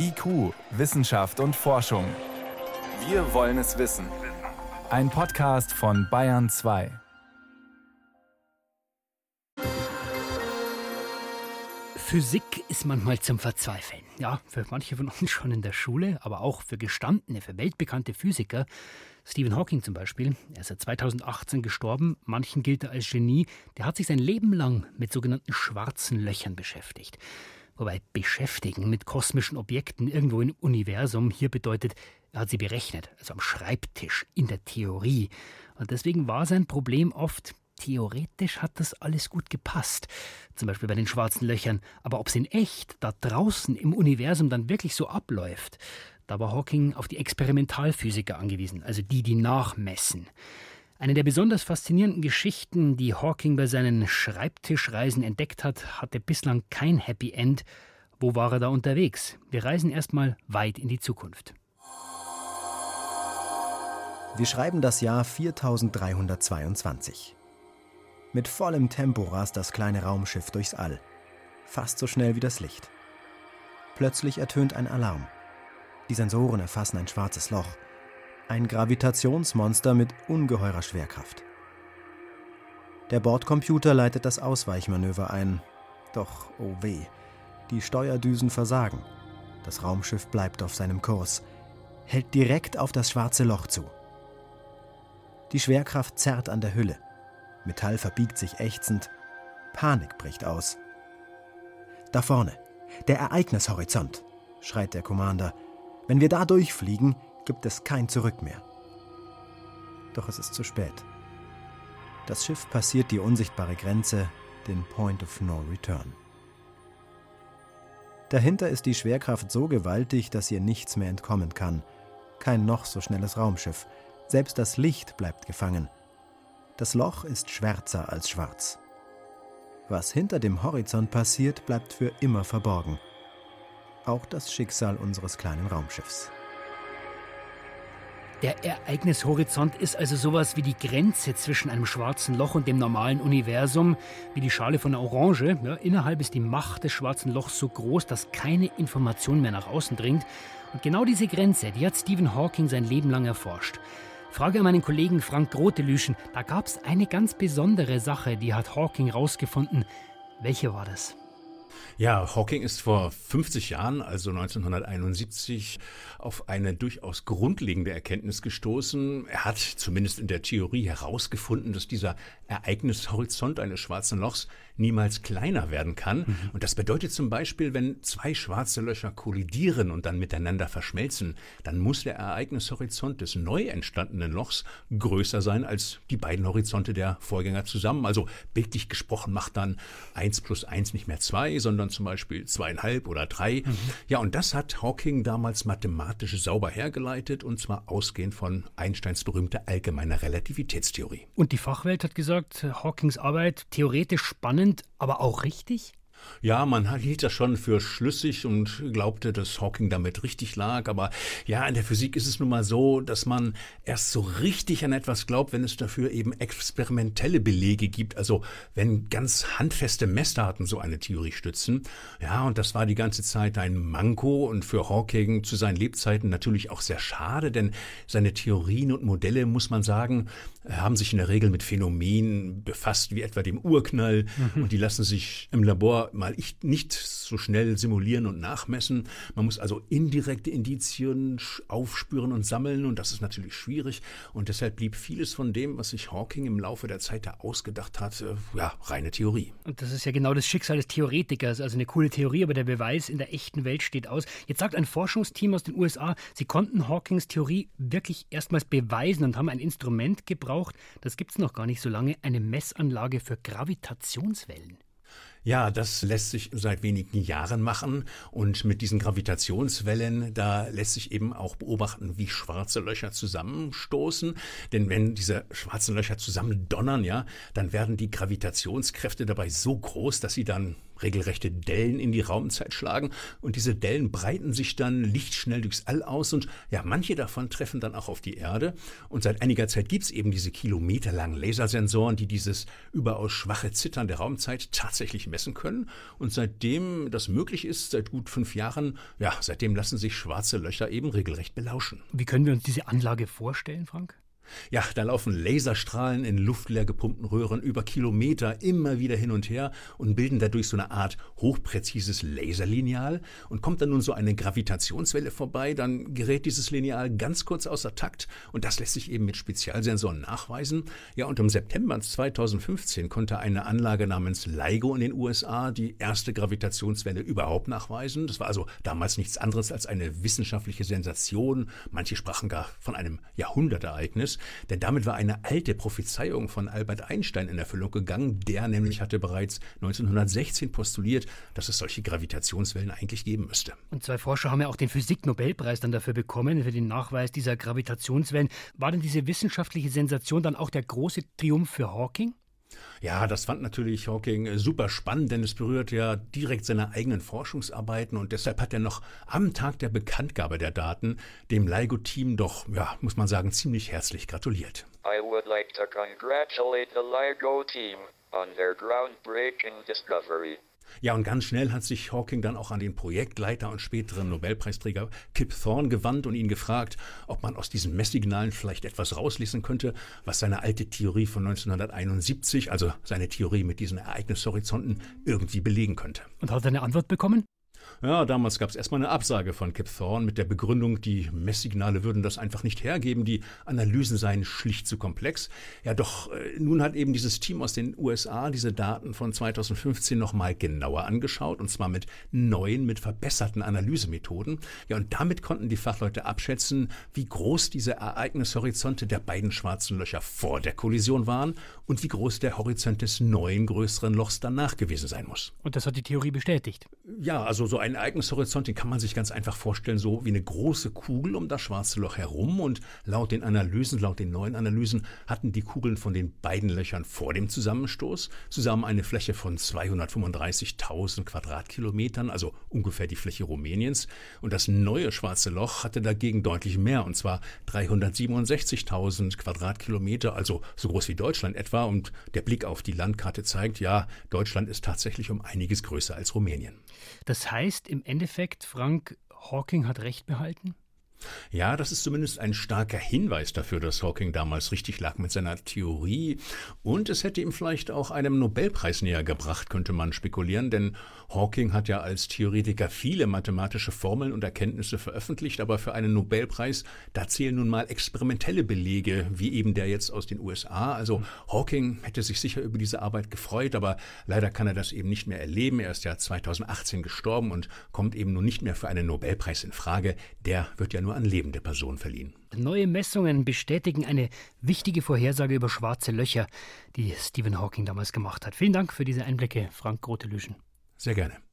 IQ, Wissenschaft und Forschung. Wir wollen es wissen. Ein Podcast von Bayern 2. Physik ist manchmal zum Verzweifeln. Ja, für manche von uns schon in der Schule, aber auch für gestandene, für weltbekannte Physiker. Stephen Hawking zum Beispiel, er ist seit 2018 gestorben. Manchen gilt er als Genie. Der hat sich sein Leben lang mit sogenannten schwarzen Löchern beschäftigt. Wobei beschäftigen mit kosmischen Objekten irgendwo im Universum hier bedeutet, er hat sie berechnet, also am Schreibtisch, in der Theorie. Und deswegen war sein Problem oft, theoretisch hat das alles gut gepasst. Zum Beispiel bei den schwarzen Löchern. Aber ob es in echt da draußen im Universum dann wirklich so abläuft, da war Hawking auf die Experimentalphysiker angewiesen, also die, die nachmessen. Eine der besonders faszinierenden Geschichten, die Hawking bei seinen Schreibtischreisen entdeckt hat, hatte bislang kein Happy End. Wo war er da unterwegs? Wir reisen erstmal weit in die Zukunft. Wir schreiben das Jahr 4322. Mit vollem Tempo rast das kleine Raumschiff durchs All. Fast so schnell wie das Licht. Plötzlich ertönt ein Alarm. Die Sensoren erfassen ein schwarzes Loch. Ein Gravitationsmonster mit ungeheurer Schwerkraft. Der Bordcomputer leitet das Ausweichmanöver ein. Doch, oh weh, die Steuerdüsen versagen. Das Raumschiff bleibt auf seinem Kurs, hält direkt auf das schwarze Loch zu. Die Schwerkraft zerrt an der Hülle. Metall verbiegt sich ächzend. Panik bricht aus. Da vorne, der Ereignishorizont, schreit der Commander. Wenn wir da durchfliegen, gibt es kein Zurück mehr. Doch es ist zu spät. Das Schiff passiert die unsichtbare Grenze, den Point of No Return. Dahinter ist die Schwerkraft so gewaltig, dass ihr nichts mehr entkommen kann. Kein noch so schnelles Raumschiff. Selbst das Licht bleibt gefangen. Das Loch ist schwärzer als schwarz. Was hinter dem Horizont passiert, bleibt für immer verborgen. Auch das Schicksal unseres kleinen Raumschiffs. Der Ereignishorizont ist also sowas wie die Grenze zwischen einem schwarzen Loch und dem normalen Universum, wie die Schale von einer Orange. Ja, innerhalb ist die Macht des schwarzen Lochs so groß, dass keine Information mehr nach außen dringt. Und genau diese Grenze, die hat Stephen Hawking sein Leben lang erforscht. Frage an meinen Kollegen Frank Grotelüschen, da gab es eine ganz besondere Sache, die hat Hawking rausgefunden. Welche war das? Ja, Hawking ist vor 50 Jahren, also 1971, auf eine durchaus grundlegende Erkenntnis gestoßen. Er hat zumindest in der Theorie herausgefunden, dass dieser Ereignishorizont eines schwarzen Lochs niemals kleiner werden kann. Mhm. Und das bedeutet zum Beispiel, wenn zwei schwarze Löcher kollidieren und dann miteinander verschmelzen, dann muss der Ereignishorizont des neu entstandenen Lochs größer sein als die beiden Horizonte der Vorgänger zusammen. Also bildlich gesprochen macht dann eins plus eins nicht mehr zwei, sondern zum Beispiel zweieinhalb oder drei. Mhm. Ja, und das hat Hawking damals mathematisch sauber hergeleitet und zwar ausgehend von Einsteins berühmter allgemeiner Relativitätstheorie. Und die Fachwelt hat gesagt, Hawkings Arbeit theoretisch spannend spannend, aber auch richtig? Ja, man hielt das schon für schlüssig und glaubte, dass Hawking damit richtig lag. Aber ja, in der Physik ist es nun mal so, dass man erst so richtig an etwas glaubt, wenn es dafür eben experimentelle Belege gibt. Also wenn ganz handfeste Messdaten so eine Theorie stützen. Ja, und das war die ganze Zeit ein Manko und für Hawking zu seinen Lebzeiten natürlich auch sehr schade, denn seine Theorien und Modelle, muss man sagen, haben sich in der Regel mit Phänomenen befasst, wie etwa dem Urknall. Mhm. Und die lassen sich im Labor mal nicht so schnell simulieren und nachmessen. Man muss also indirekte Indizien aufspüren und sammeln und das ist natürlich schwierig. Und deshalb blieb vieles von dem, was sich Hawking im Laufe der Zeit da ausgedacht hat, äh, ja, reine Theorie. Und das ist ja genau das Schicksal des Theoretikers. Also eine coole Theorie, aber der Beweis in der echten Welt steht aus. Jetzt sagt ein Forschungsteam aus den USA, sie konnten Hawkings Theorie wirklich erstmals beweisen und haben ein Instrument gebraucht, das gibt es noch gar nicht so lange, eine Messanlage für Gravitationswellen. Ja, das lässt sich seit wenigen Jahren machen und mit diesen Gravitationswellen, da lässt sich eben auch beobachten, wie schwarze Löcher zusammenstoßen. Denn wenn diese schwarzen Löcher zusammen donnern, ja, dann werden die Gravitationskräfte dabei so groß, dass sie dann regelrechte Dellen in die Raumzeit schlagen und diese Dellen breiten sich dann lichtschnell durchs All aus und ja, manche davon treffen dann auch auf die Erde und seit einiger Zeit gibt es eben diese kilometerlangen Lasersensoren, die dieses überaus schwache Zittern der Raumzeit tatsächlich messen können und seitdem das möglich ist, seit gut fünf Jahren, ja, seitdem lassen sich schwarze Löcher eben regelrecht belauschen. Wie können wir uns diese Anlage vorstellen, Frank? Ja, da laufen Laserstrahlen in luftleer gepumpten Röhren über Kilometer immer wieder hin und her und bilden dadurch so eine Art hochpräzises Laserlineal. Und kommt dann nun so eine Gravitationswelle vorbei, dann gerät dieses Lineal ganz kurz außer Takt und das lässt sich eben mit Spezialsensoren nachweisen. Ja, und im September 2015 konnte eine Anlage namens LIGO in den USA die erste Gravitationswelle überhaupt nachweisen. Das war also damals nichts anderes als eine wissenschaftliche Sensation. Manche sprachen gar von einem Jahrhundertereignis denn damit war eine alte Prophezeiung von Albert Einstein in Erfüllung gegangen. Der nämlich hatte bereits 1916 postuliert, dass es solche Gravitationswellen eigentlich geben müsste. Und zwei Forscher haben ja auch den Physik-Nobelpreis dann dafür bekommen, für den Nachweis dieser Gravitationswellen. War denn diese wissenschaftliche Sensation dann auch der große Triumph für Hawking? Ja, das fand natürlich Hawking äh, super spannend, denn es berührt ja direkt seine eigenen Forschungsarbeiten und deshalb hat er noch am Tag der Bekanntgabe der Daten dem LIGO-Team doch, ja, muss man sagen, ziemlich herzlich gratuliert. I would like to congratulate the LIGO team on their groundbreaking discovery. Ja, und ganz schnell hat sich Hawking dann auch an den Projektleiter und späteren Nobelpreisträger Kip Thorne gewandt und ihn gefragt, ob man aus diesen Messsignalen vielleicht etwas rauslesen könnte, was seine alte Theorie von 1971, also seine Theorie mit diesen Ereignishorizonten, irgendwie belegen könnte. Und hat er eine Antwort bekommen? Ja, damals gab es erstmal eine Absage von Kip Thorne mit der Begründung, die Messsignale würden das einfach nicht hergeben, die Analysen seien schlicht zu komplex. Ja, doch äh, nun hat eben dieses Team aus den USA diese Daten von 2015 nochmal genauer angeschaut und zwar mit neuen, mit verbesserten Analysemethoden. Ja, und damit konnten die Fachleute abschätzen, wie groß diese Ereignishorizonte der beiden schwarzen Löcher vor der Kollision waren und wie groß der Horizont des neuen größeren Lochs danach gewesen sein muss. Und das hat die Theorie bestätigt. Ja, also so ein Ereignishorizont, den kann man sich ganz einfach vorstellen, so wie eine große Kugel um das schwarze Loch herum. Und laut den Analysen, laut den neuen Analysen, hatten die Kugeln von den beiden Löchern vor dem Zusammenstoß zusammen eine Fläche von 235.000 Quadratkilometern, also ungefähr die Fläche Rumäniens. Und das neue schwarze Loch hatte dagegen deutlich mehr, und zwar 367.000 Quadratkilometer, also so groß wie Deutschland etwa. Und der Blick auf die Landkarte zeigt, ja, Deutschland ist tatsächlich um einiges größer als Rumänien. Das heißt im Endeffekt, Frank, Hawking hat recht behalten? Ja, das ist zumindest ein starker Hinweis dafür, dass Hawking damals richtig lag mit seiner Theorie. Und es hätte ihm vielleicht auch einem Nobelpreis näher gebracht, könnte man spekulieren, denn Hawking hat ja als Theoretiker viele mathematische Formeln und Erkenntnisse veröffentlicht, aber für einen Nobelpreis, da zählen nun mal experimentelle Belege, wie eben der jetzt aus den USA. Also Hawking hätte sich sicher über diese Arbeit gefreut, aber leider kann er das eben nicht mehr erleben. Er ist ja 2018 gestorben und kommt eben nun nicht mehr für einen Nobelpreis in Frage. Der wird ja nur an lebende Personen verliehen. Neue Messungen bestätigen eine wichtige Vorhersage über schwarze Löcher, die Stephen Hawking damals gemacht hat. Vielen Dank für diese Einblicke, Frank Grote-Lüschen. Sehr gerne.